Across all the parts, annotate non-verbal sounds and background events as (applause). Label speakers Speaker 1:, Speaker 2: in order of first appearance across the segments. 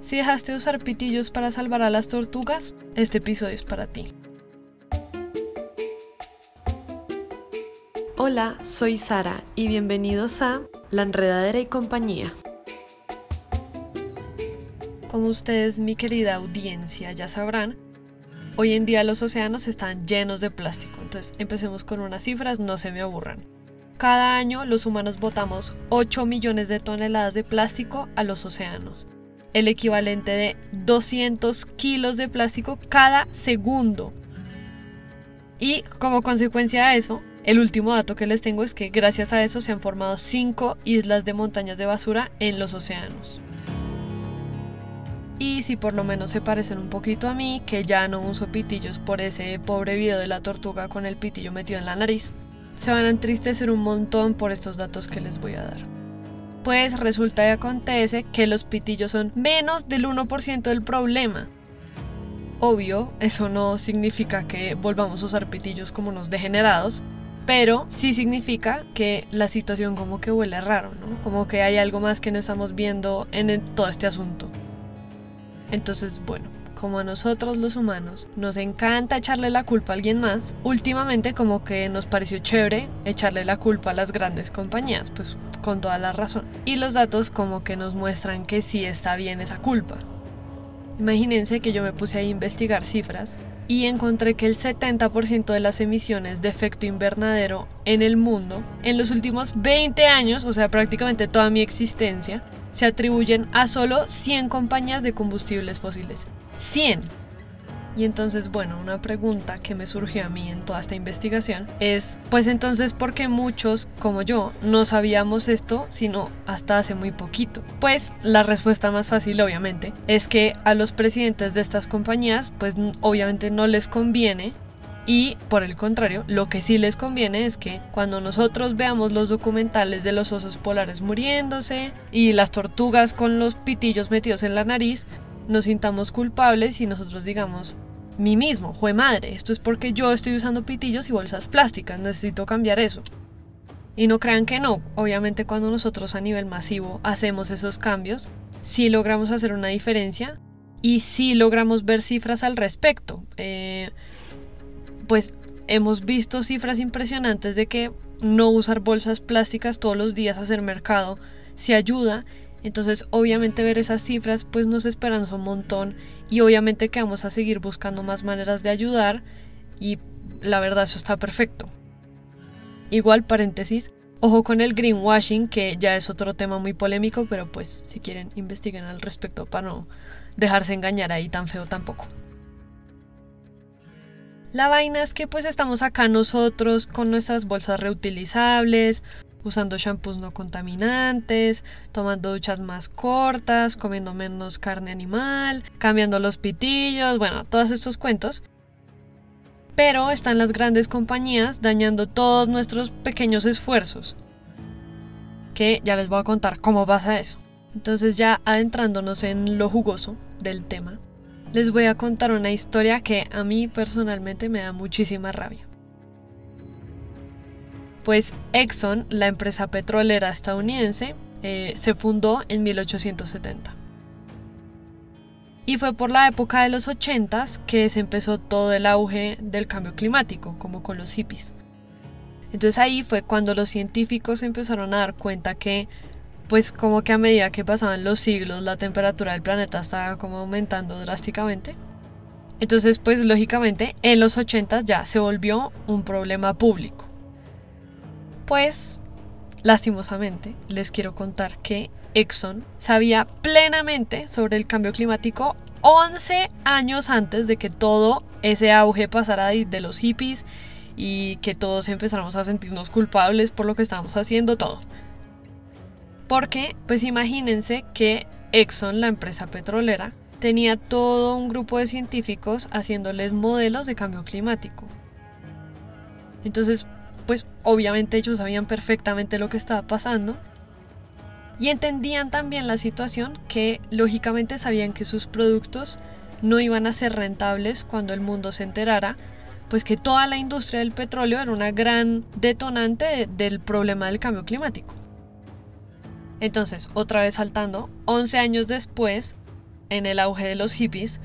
Speaker 1: Si dejaste de usar pitillos para salvar a las tortugas, este episodio es para ti.
Speaker 2: Hola, soy Sara y bienvenidos a La Enredadera y Compañía.
Speaker 1: Como ustedes, mi querida audiencia, ya sabrán, hoy en día los océanos están llenos de plástico. Entonces, empecemos con unas cifras, no se me aburran. Cada año los humanos botamos 8 millones de toneladas de plástico a los océanos el equivalente de 200 kilos de plástico cada segundo. Y como consecuencia de eso, el último dato que les tengo es que gracias a eso se han formado 5 islas de montañas de basura en los océanos. Y si por lo menos se parecen un poquito a mí, que ya no uso pitillos por ese pobre video de la tortuga con el pitillo metido en la nariz, se van a entristecer un montón por estos datos que les voy a dar pues resulta y acontece que los pitillos son menos del 1% del problema. Obvio, eso no significa que volvamos a usar pitillos como unos degenerados, pero sí significa que la situación como que huele raro, ¿no? Como que hay algo más que no estamos viendo en todo este asunto. Entonces, bueno, como a nosotros los humanos nos encanta echarle la culpa a alguien más, últimamente como que nos pareció chévere echarle la culpa a las grandes compañías, pues con toda la razón. Y los datos como que nos muestran que sí está bien esa culpa. Imagínense que yo me puse a investigar cifras y encontré que el 70% de las emisiones de efecto invernadero en el mundo en los últimos 20 años, o sea, prácticamente toda mi existencia, se atribuyen a solo 100 compañías de combustibles fósiles. 100. Y entonces, bueno, una pregunta que me surgió a mí en toda esta investigación es, pues entonces, ¿por qué muchos, como yo, no sabíamos esto sino hasta hace muy poquito? Pues la respuesta más fácil, obviamente, es que a los presidentes de estas compañías, pues obviamente no les conviene y por el contrario, lo que sí les conviene es que cuando nosotros veamos los documentales de los osos polares muriéndose y las tortugas con los pitillos metidos en la nariz, nos sintamos culpables y nosotros digamos, mí mismo, jue madre, esto es porque yo estoy usando pitillos y bolsas plásticas, necesito cambiar eso. Y no crean que no, obviamente cuando nosotros a nivel masivo hacemos esos cambios, sí logramos hacer una diferencia y sí logramos ver cifras al respecto. Eh, pues hemos visto cifras impresionantes de que no usar bolsas plásticas todos los días hacer mercado se ayuda entonces, obviamente ver esas cifras pues nos esperanza un montón y obviamente que vamos a seguir buscando más maneras de ayudar y la verdad eso está perfecto. Igual paréntesis, ojo con el greenwashing que ya es otro tema muy polémico, pero pues si quieren investiguen al respecto para no dejarse engañar ahí tan feo tampoco. La vaina es que pues estamos acá nosotros con nuestras bolsas reutilizables, usando shampoos no contaminantes, tomando duchas más cortas, comiendo menos carne animal, cambiando los pitillos, bueno, todos estos cuentos. Pero están las grandes compañías dañando todos nuestros pequeños esfuerzos. Que ya les voy a contar cómo pasa eso. Entonces ya adentrándonos en lo jugoso del tema, les voy a contar una historia que a mí personalmente me da muchísima rabia pues Exxon, la empresa petrolera estadounidense, eh, se fundó en 1870. Y fue por la época de los 80 que se empezó todo el auge del cambio climático, como con los hippies. Entonces ahí fue cuando los científicos empezaron a dar cuenta que, pues como que a medida que pasaban los siglos, la temperatura del planeta estaba como aumentando drásticamente. Entonces, pues lógicamente, en los 80 ya se volvió un problema público. Pues, lastimosamente, les quiero contar que Exxon sabía plenamente sobre el cambio climático 11 años antes de que todo ese auge pasara de los hippies y que todos empezáramos a sentirnos culpables por lo que estábamos haciendo todo. Porque, pues imagínense que Exxon, la empresa petrolera, tenía todo un grupo de científicos haciéndoles modelos de cambio climático. Entonces, pues obviamente ellos sabían perfectamente lo que estaba pasando y entendían también la situación que lógicamente sabían que sus productos no iban a ser rentables cuando el mundo se enterara, pues que toda la industria del petróleo era una gran detonante del problema del cambio climático. Entonces, otra vez saltando, 11 años después, en el auge de los hippies,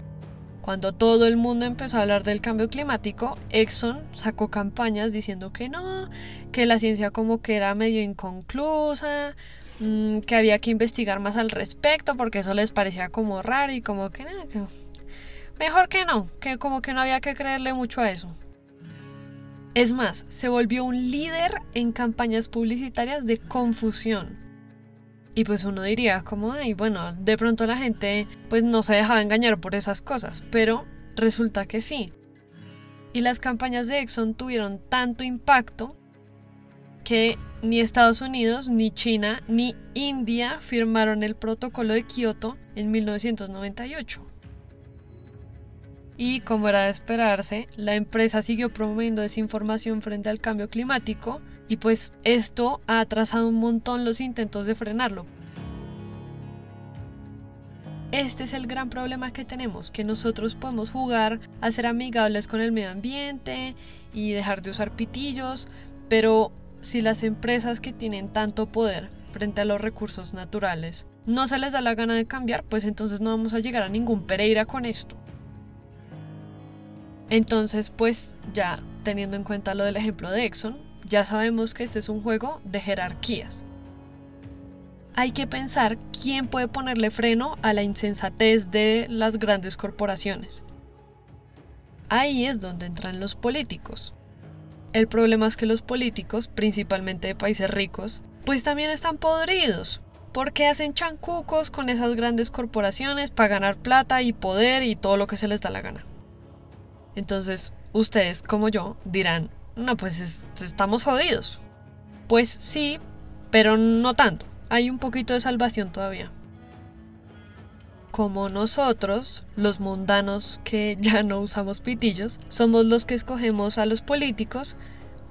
Speaker 1: cuando todo el mundo empezó a hablar del cambio climático, Exxon sacó campañas diciendo que no, que la ciencia como que era medio inconclusa, mm, que había que investigar más al respecto porque eso les parecía como raro y como que, que mejor que no, que como que no había que creerle mucho a eso. Es más, se volvió un líder en campañas publicitarias de confusión. Y pues uno diría como, ay, bueno, de pronto la gente pues no se dejaba engañar por esas cosas, pero resulta que sí. Y las campañas de Exxon tuvieron tanto impacto que ni Estados Unidos, ni China, ni India firmaron el protocolo de Kioto en 1998. Y como era de esperarse, la empresa siguió promoviendo desinformación frente al cambio climático y pues esto ha atrasado un montón los intentos de frenarlo. Este es el gran problema que tenemos, que nosotros podemos jugar a ser amigables con el medio ambiente y dejar de usar pitillos, pero si las empresas que tienen tanto poder frente a los recursos naturales no se les da la gana de cambiar, pues entonces no vamos a llegar a ningún Pereira con esto. Entonces, pues ya teniendo en cuenta lo del ejemplo de Exxon, ya sabemos que este es un juego de jerarquías. Hay que pensar quién puede ponerle freno a la insensatez de las grandes corporaciones. Ahí es donde entran los políticos. El problema es que los políticos, principalmente de países ricos, pues también están podridos, porque hacen chancucos con esas grandes corporaciones para ganar plata y poder y todo lo que se les da la gana. Entonces, ustedes como yo dirán, no, pues estamos jodidos. Pues sí, pero no tanto. Hay un poquito de salvación todavía. Como nosotros, los mundanos que (laughs) ya no usamos pitillos, somos los que escogemos a los políticos,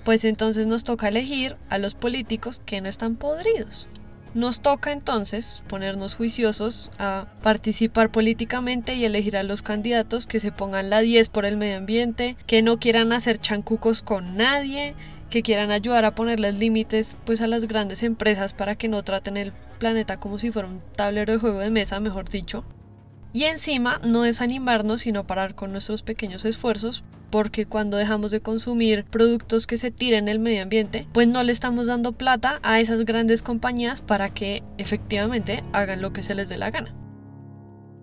Speaker 1: pues entonces nos toca elegir a los políticos que no están podridos. Nos toca entonces ponernos juiciosos a participar políticamente y elegir a los candidatos que se pongan la 10 por el medio ambiente, que no quieran hacer chancucos con nadie, que quieran ayudar a ponerles límites pues a las grandes empresas para que no traten el planeta como si fuera un tablero de juego de mesa, mejor dicho. Y encima no desanimarnos sino parar con nuestros pequeños esfuerzos porque cuando dejamos de consumir productos que se tiren en el medio ambiente, pues no le estamos dando plata a esas grandes compañías para que efectivamente hagan lo que se les dé la gana.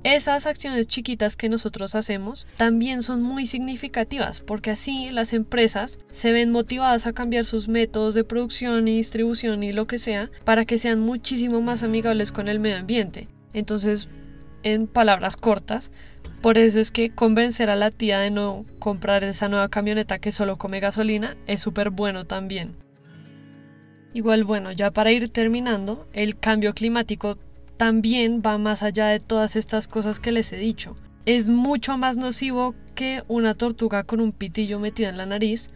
Speaker 1: Esas acciones chiquitas que nosotros hacemos también son muy significativas porque así las empresas se ven motivadas a cambiar sus métodos de producción y distribución y lo que sea para que sean muchísimo más amigables con el medio ambiente. Entonces, en palabras cortas, por eso es que convencer a la tía de no comprar esa nueva camioneta que solo come gasolina es súper bueno también. Igual bueno, ya para ir terminando, el cambio climático también va más allá de todas estas cosas que les he dicho. Es mucho más nocivo que una tortuga con un pitillo metido en la nariz.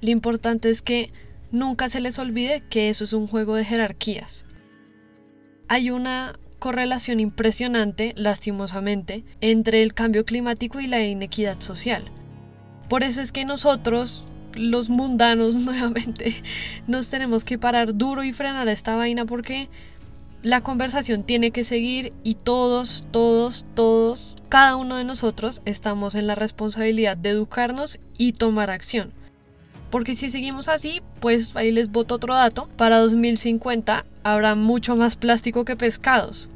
Speaker 1: Lo importante es que nunca se les olvide que eso es un juego de jerarquías. Hay una correlación impresionante, lastimosamente, entre el cambio climático y la inequidad social. Por eso es que nosotros, los mundanos, (laughs) nuevamente, nos tenemos que parar duro y frenar esta vaina porque la conversación tiene que seguir y todos, todos, todos, cada uno de nosotros estamos en la responsabilidad de educarnos y tomar acción. Porque si seguimos así, pues ahí les boto otro dato, para 2050 habrá mucho más plástico que pescados.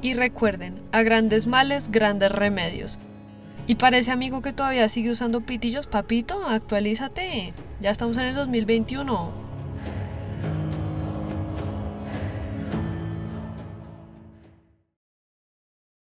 Speaker 1: Y recuerden, a grandes males, grandes remedios. Y parece amigo que todavía sigue usando pitillos, papito, actualízate. Ya estamos en el 2021.